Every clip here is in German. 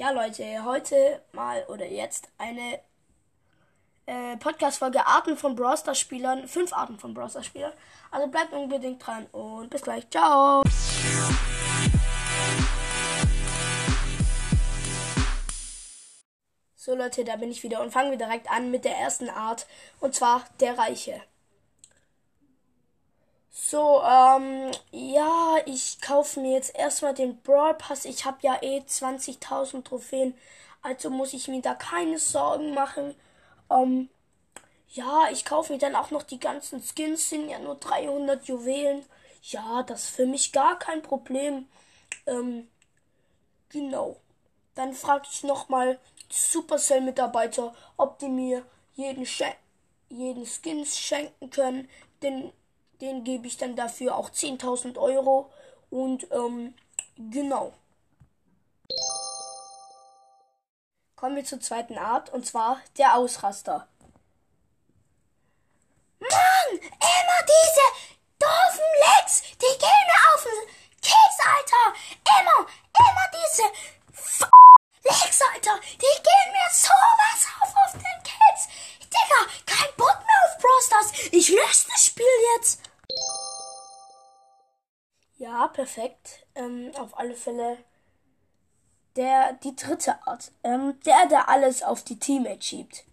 Ja, Leute, heute mal oder jetzt eine äh, Podcast-Folge Arten von Brawl Spielern. Fünf Arten von Brawl Spielern. Also bleibt unbedingt dran und bis gleich. Ciao! So Leute, da bin ich wieder und fangen wir direkt an mit der ersten Art und zwar der Reiche. So, ähm, ja, ich kaufe mir jetzt erstmal den Brawl Pass. Ich habe ja eh 20.000 Trophäen, also muss ich mir da keine Sorgen machen. Ähm, ja, ich kaufe mir dann auch noch die ganzen Skins, sind ja nur 300 Juwelen. Ja, das ist für mich gar kein Problem. Ähm, genau. Dann frage ich nochmal Supercell-Mitarbeiter, ob die mir jeden, Schen jeden Skins schenken können. Den, den gebe ich dann dafür auch 10.000 Euro. Und ähm, genau. Kommen wir zur zweiten Art, und zwar der Ausraster. Mann, immer diese doofen Lecks, die gehen mir auf den Keks, Alter. Immer, immer diese F Lecks, Alter, die gehen mir sowas auf auf den Keks. Digga, kein Bock mehr auf Brosters. Ich löse Ja, perfekt. Ähm, auf alle Fälle der, die dritte Art. Ähm, der, der alles auf die Teammates schiebt.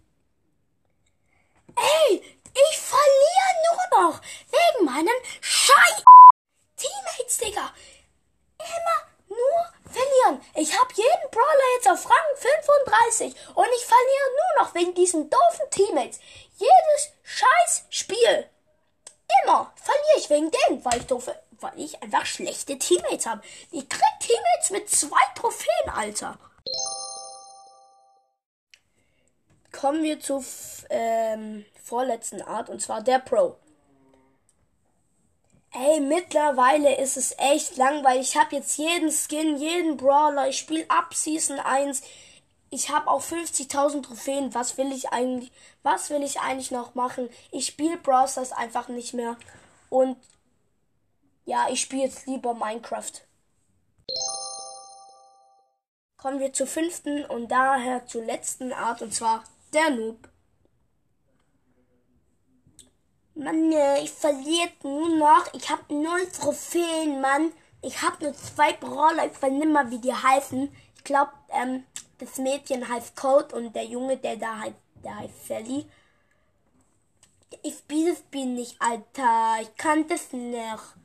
Ey, ich verliere nur noch wegen meinen Scheiß Teammates, Digga. Immer nur verlieren. Ich habe jeden Brawler jetzt auf Rang 35 und ich verliere nur noch wegen diesen doofen Teammates. Jedes scheiß Spiel. Ich wegen denen, weil ich doofe, weil ich einfach schlechte Teammates habe. Ich krieg Teammates mit zwei Trophäen, Alter. Kommen wir zur ähm, vorletzten Art und zwar der Pro. Ey, mittlerweile ist es echt langweilig. Ich habe jetzt jeden Skin, jeden Brawler. Ich spiele ab Season 1. Ich habe auch 50.000 Trophäen. Was will ich eigentlich, was will ich eigentlich noch machen? Ich spiele Brawl einfach nicht mehr. Und ja, ich spiele jetzt lieber Minecraft. Kommen wir zur fünften und daher zur letzten Art und zwar der Noob. Mann, ich verliere nur noch. Ich habe null Trophäen, Mann. Ich habe nur zwei Brawler. Ich weiß nicht mal, wie die heißen. Ich glaube, ähm, das Mädchen heißt Code und der Junge, der da heißt, der heißt Sally. Ich spiele das Spiel nicht, Alter. Ich kann das nicht.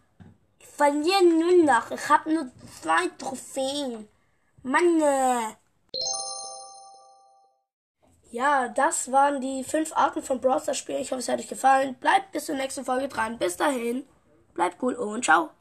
Ich verliere nur noch. Ich habe nur zwei Trophäen. Mann. Ja, das waren die fünf Arten von Brawl Stars Spielen. Ich hoffe, es hat euch gefallen. Bleibt bis zur nächsten Folge dran. Bis dahin, bleibt cool und ciao.